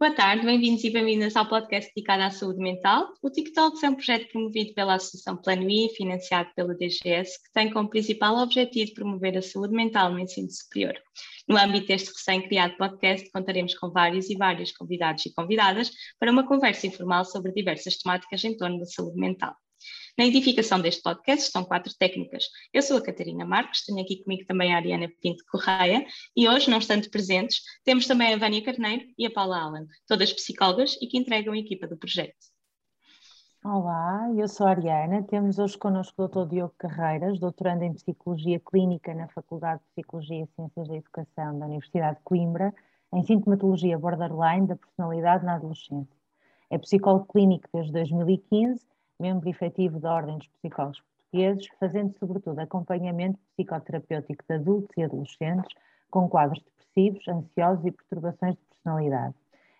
Boa tarde, bem-vindos e bem-vindas ao podcast dedicado à saúde mental. O TikTok é um projeto promovido pela Associação Plano I, financiado pelo DGS, que tem como principal objetivo promover a saúde mental no ensino superior. No âmbito deste recém-criado podcast, contaremos com vários e vários convidados e convidadas para uma conversa informal sobre diversas temáticas em torno da saúde mental. Na edificação deste podcast estão quatro técnicas. Eu sou a Catarina Marques, tenho aqui comigo também a Ariana Pinto Correia e hoje, não estando presentes, temos também a Vânia Carneiro e a Paula Allen, todas psicólogas e que entregam a equipa do projeto. Olá, eu sou a Ariana. Temos hoje connosco o Dr. Diogo Carreiras, doutorando em Psicologia Clínica na Faculdade de Psicologia e Ciências da Educação da Universidade de Coimbra, em Sintomatologia Borderline da Personalidade na Adolescência. É psicólogo clínico desde 2015 membro efetivo da Ordem dos Psicólogos Portugueses, fazendo sobretudo acompanhamento psicoterapêutico de adultos e adolescentes com quadros depressivos, ansiosos e perturbações de personalidade.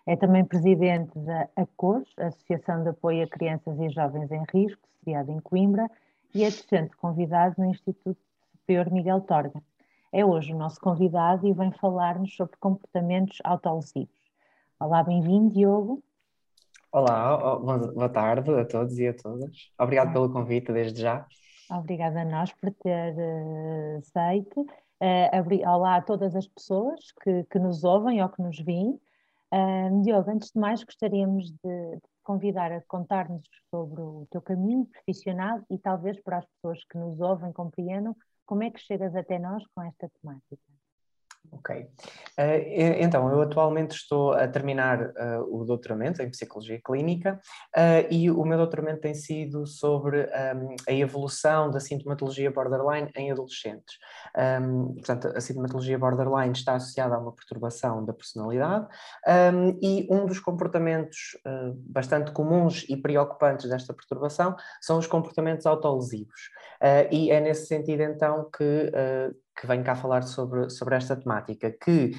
É também presidente da ACOS, Associação de Apoio a Crianças e Jovens em Risco, sediada em Coimbra, e é docente convidado no Instituto Superior Miguel Torga. É hoje o nosso convidado e vem falar-nos sobre comportamentos autolesivos. Olá, bem-vindo, Diogo. Olá, boa tarde a todos e a todas. Obrigado pelo convite desde já. Obrigada a nós por ter uh, aceito. Uh, olá a todas as pessoas que, que, nos ouvem ou que nos. Uh, Diogo, antes de mais, gostaríamos de, de convidar a contar-nos sobre o teu caminho profissional e talvez para as pessoas que nos ouvem compreendam como é que chegas até nós com esta temática. Ok. Uh, então, eu atualmente estou a terminar uh, o doutoramento em Psicologia Clínica uh, e o meu doutoramento tem sido sobre um, a evolução da sintomatologia borderline em adolescentes. Um, portanto, a sintomatologia borderline está associada a uma perturbação da personalidade um, e um dos comportamentos bastante comuns e preocupantes desta perturbação são os comportamentos autolesivos. e é nesse sentido, então, que que venho cá falar sobre, sobre esta temática, que,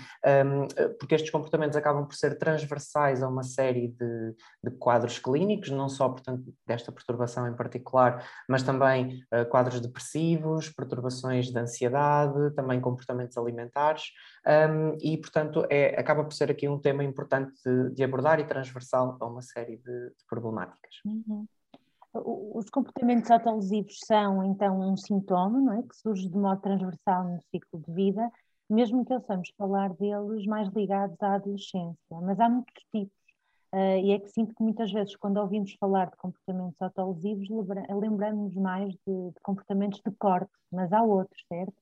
um, porque estes comportamentos acabam por ser transversais a uma série de, de quadros clínicos, não só, portanto, desta perturbação em particular, mas também uh, quadros depressivos, perturbações de ansiedade, também comportamentos alimentares, um, e, portanto, é, acaba por ser aqui um tema importante de, de abordar e transversal a uma série de, de problemáticas. Uhum. Os comportamentos autolesivos são, então, um sintoma, não é? Que surge de modo transversal no ciclo de vida, mesmo que possamos falar deles mais ligados à adolescência. Mas há muitos tipos, uh, e é que sinto que muitas vezes, quando ouvimos falar de comportamentos autolesivos, lembramos mais de, de comportamentos de corte, mas há outros, certo?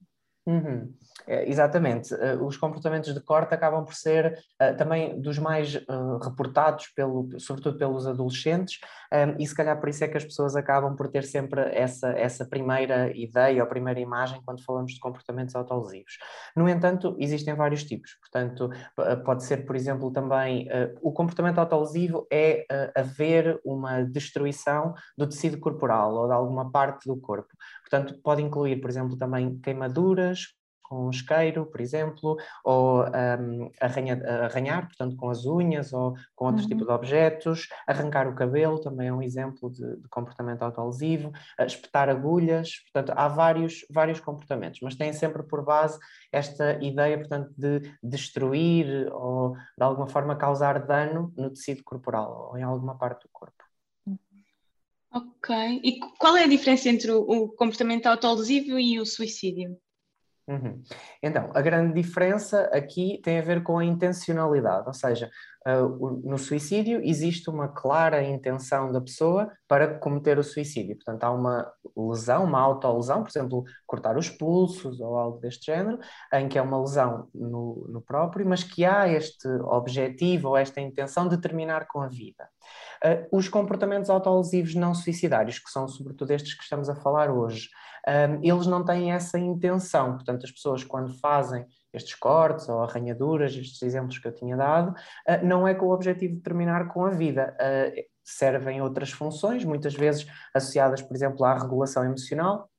Uhum. É, exatamente. Uh, os comportamentos de corte acabam por ser uh, também dos mais uh, reportados, pelo, sobretudo pelos adolescentes, um, e se calhar por isso é que as pessoas acabam por ter sempre essa, essa primeira ideia ou primeira imagem quando falamos de comportamentos autolesivos. No entanto, existem vários tipos. Portanto, pode ser, por exemplo, também o comportamento autolesivo é haver uma destruição do tecido corporal ou de alguma parte do corpo. Portanto, pode incluir, por exemplo, também queimaduras, com isqueiro, por exemplo, ou um, arranha, arranhar, portanto, com as unhas ou com outros uhum. tipos de objetos, arrancar o cabelo também é um exemplo de, de comportamento autolesivo, espetar agulhas, portanto, há vários, vários comportamentos, mas têm sempre por base esta ideia, portanto, de destruir ou de alguma forma causar dano no tecido corporal ou em alguma parte do corpo. Ok. E qual é a diferença entre o, o comportamento autolesivo e o suicídio? Uhum. Então, a grande diferença aqui tem a ver com a intencionalidade, ou seja, no suicídio existe uma clara intenção da pessoa para cometer o suicídio. Portanto, há uma lesão, uma autolesão, por exemplo, cortar os pulsos ou algo deste género, em que é uma lesão no, no próprio, mas que há este objetivo ou esta intenção de terminar com a vida. Uh, os comportamentos autolesivos não suicidários, que são sobretudo estes que estamos a falar hoje, um, eles não têm essa intenção. Portanto, as pessoas, quando fazem estes cortes ou arranhaduras, estes exemplos que eu tinha dado, uh, não é com o objetivo de terminar com a vida. Uh, servem outras funções, muitas vezes associadas, por exemplo, à regulação emocional,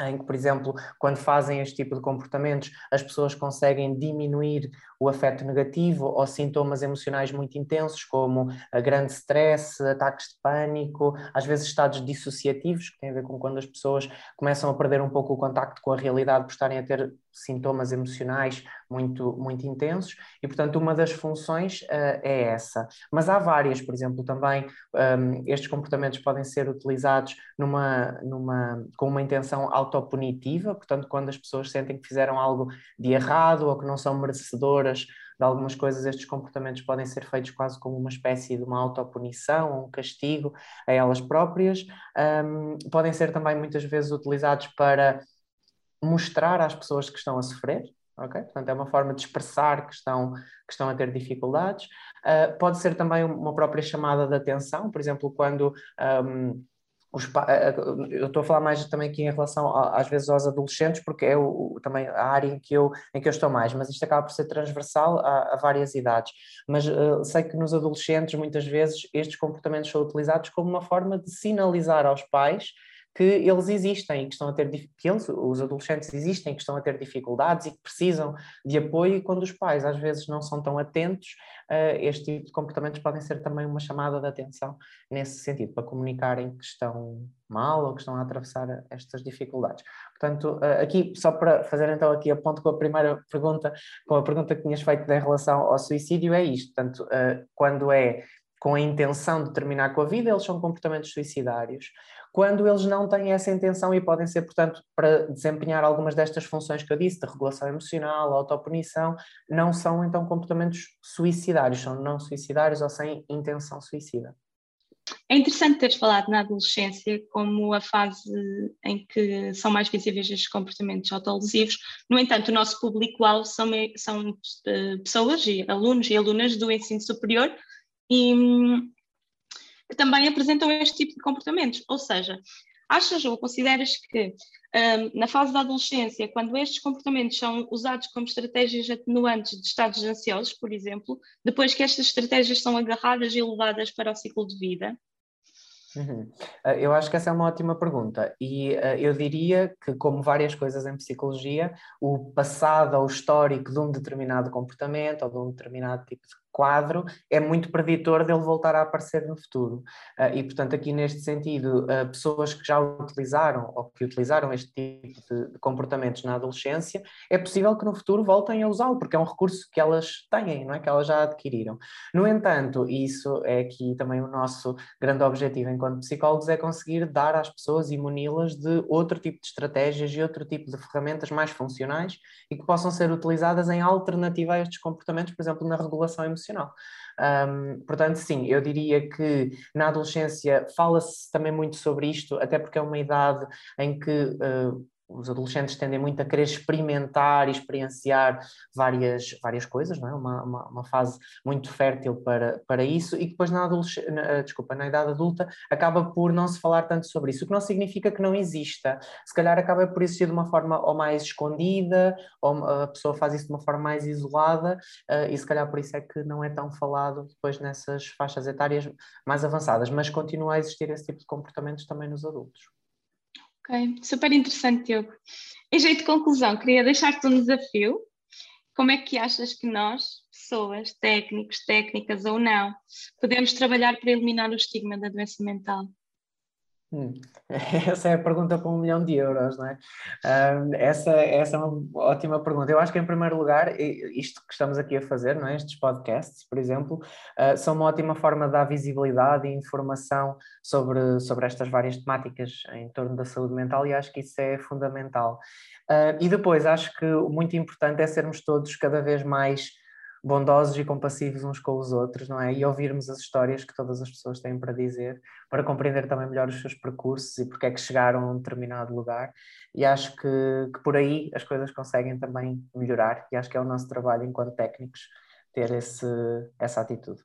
em que, por exemplo, quando fazem este tipo de comportamentos, as pessoas conseguem diminuir o afeto negativo ou sintomas emocionais muito intensos, como grande stress, ataques de pânico, às vezes estados dissociativos, que têm a ver com quando as pessoas começam a perder um pouco o contacto com a realidade por estarem a ter sintomas emocionais muito, muito intensos e, portanto, uma das funções uh, é essa. Mas há várias, por exemplo, também um, estes comportamentos podem ser utilizados numa, numa, com uma intenção autopunitiva, portanto, quando as pessoas sentem que fizeram algo de errado ou que não são merecedoras de algumas coisas, estes comportamentos podem ser feitos quase como uma espécie de uma autopunição, um castigo a elas próprias. Um, podem ser também muitas vezes utilizados para mostrar às pessoas que estão a sofrer, ok? Portanto, é uma forma de expressar que estão, que estão a ter dificuldades. Uh, pode ser também uma própria chamada de atenção, por exemplo, quando um, eu estou a falar mais também aqui em relação às vezes aos adolescentes, porque é o, também a área em que, eu, em que eu estou mais, mas isto acaba por ser transversal a, a várias idades. Mas uh, sei que nos adolescentes, muitas vezes, estes comportamentos são utilizados como uma forma de sinalizar aos pais que eles existem, que estão a ter que eles, os adolescentes existem, que estão a ter dificuldades e que precisam de apoio, e quando os pais às vezes não são tão atentos, uh, este tipo de comportamentos podem ser também uma chamada de atenção nesse sentido, para comunicarem que estão mal ou que estão a atravessar estas dificuldades. Portanto, uh, aqui, só para fazer então aqui a ponto com a primeira pergunta, com a pergunta que tinhas feito em relação ao suicídio, é isto, portanto, uh, quando é com a intenção de terminar com a vida, eles são comportamentos suicidários quando eles não têm essa intenção e podem ser, portanto, para desempenhar algumas destas funções que eu disse, de regulação emocional, autopunição, não são então comportamentos suicidários, são não suicidários ou sem intenção suicida. É interessante teres falado na adolescência como a fase em que são mais visíveis estes comportamentos autolesivos. No entanto, o nosso público-alvo são, são uh, pessoas e alunos e alunas do ensino superior e hum, também apresentam este tipo de comportamentos. Ou seja, achas ou consideras que um, na fase da adolescência, quando estes comportamentos são usados como estratégias atenuantes de estados ansiosos, por exemplo, depois que estas estratégias são agarradas e levadas para o ciclo de vida? Uhum. Uh, eu acho que essa é uma ótima pergunta e uh, eu diria que, como várias coisas em psicologia, o passado ou histórico de um determinado comportamento ou de um determinado tipo de quadro é muito preditor dele voltar a aparecer no futuro. Uh, e, portanto, aqui neste sentido, uh, pessoas que já utilizaram ou que utilizaram este tipo de, comportamentos na adolescência, é possível que no futuro voltem a usá-lo, porque é um recurso que elas têm, não é? que elas já adquiriram. No entanto, isso é aqui também o nosso grande objetivo enquanto psicólogos, é conseguir dar às pessoas e muni-las de outro tipo de estratégias e outro tipo de ferramentas mais funcionais e que possam ser utilizadas em alternativa a estes comportamentos, por exemplo, na regulação emocional emocional. Um, portanto, sim, eu diria que na adolescência fala-se também muito sobre isto, até porque é uma idade em que uh, os adolescentes tendem muito a querer experimentar e experienciar várias, várias coisas, não é? Uma, uma, uma fase muito fértil para, para isso, e depois na, na, eh, desculpa, na idade adulta acaba por não se falar tanto sobre isso, o que não significa que não exista. Se calhar acaba por existir de uma forma ou mais escondida, ou a pessoa faz isso de uma forma mais isolada, uh, e se calhar por isso é que não é tão falado depois nessas faixas etárias mais avançadas, mas continua a existir esse tipo de comportamentos também nos adultos. Ok, super interessante, Diogo. Em jeito de conclusão, queria deixar-te um desafio. Como é que achas que nós, pessoas, técnicos, técnicas ou não, podemos trabalhar para eliminar o estigma da doença mental? Hum. Essa é a pergunta para um milhão de euros, não é? Essa, essa é uma ótima pergunta. Eu acho que, em primeiro lugar, isto que estamos aqui a fazer, não é? estes podcasts, por exemplo, uh, são uma ótima forma de dar visibilidade e informação sobre, sobre estas várias temáticas em torno da saúde mental e acho que isso é fundamental. Uh, e depois, acho que o muito importante é sermos todos cada vez mais bondosos e compassivos uns com os outros, não é? E ouvirmos as histórias que todas as pessoas têm para dizer, para compreender também melhor os seus percursos e porque é que chegaram a um determinado lugar. E acho que, que por aí as coisas conseguem também melhorar, e acho que é o nosso trabalho enquanto técnicos ter esse, essa atitude.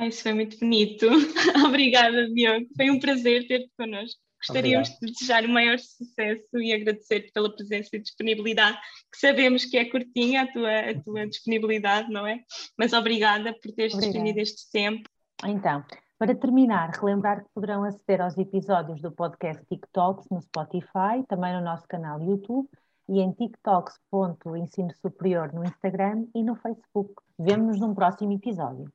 Isso foi muito bonito. Obrigada, Diogo. Foi um prazer ter-te connosco. Gostaríamos Obrigado. de desejar o maior sucesso e agradecer pela presença e disponibilidade, que sabemos que é curtinha a tua, a tua disponibilidade, não é? Mas obrigada por teres disponido este tempo. Então, para terminar, relembrar que poderão aceder aos episódios do podcast TikToks no Spotify, também no nosso canal YouTube, e em tiktoks.ensino superior no Instagram e no Facebook. Vemo-nos num próximo episódio.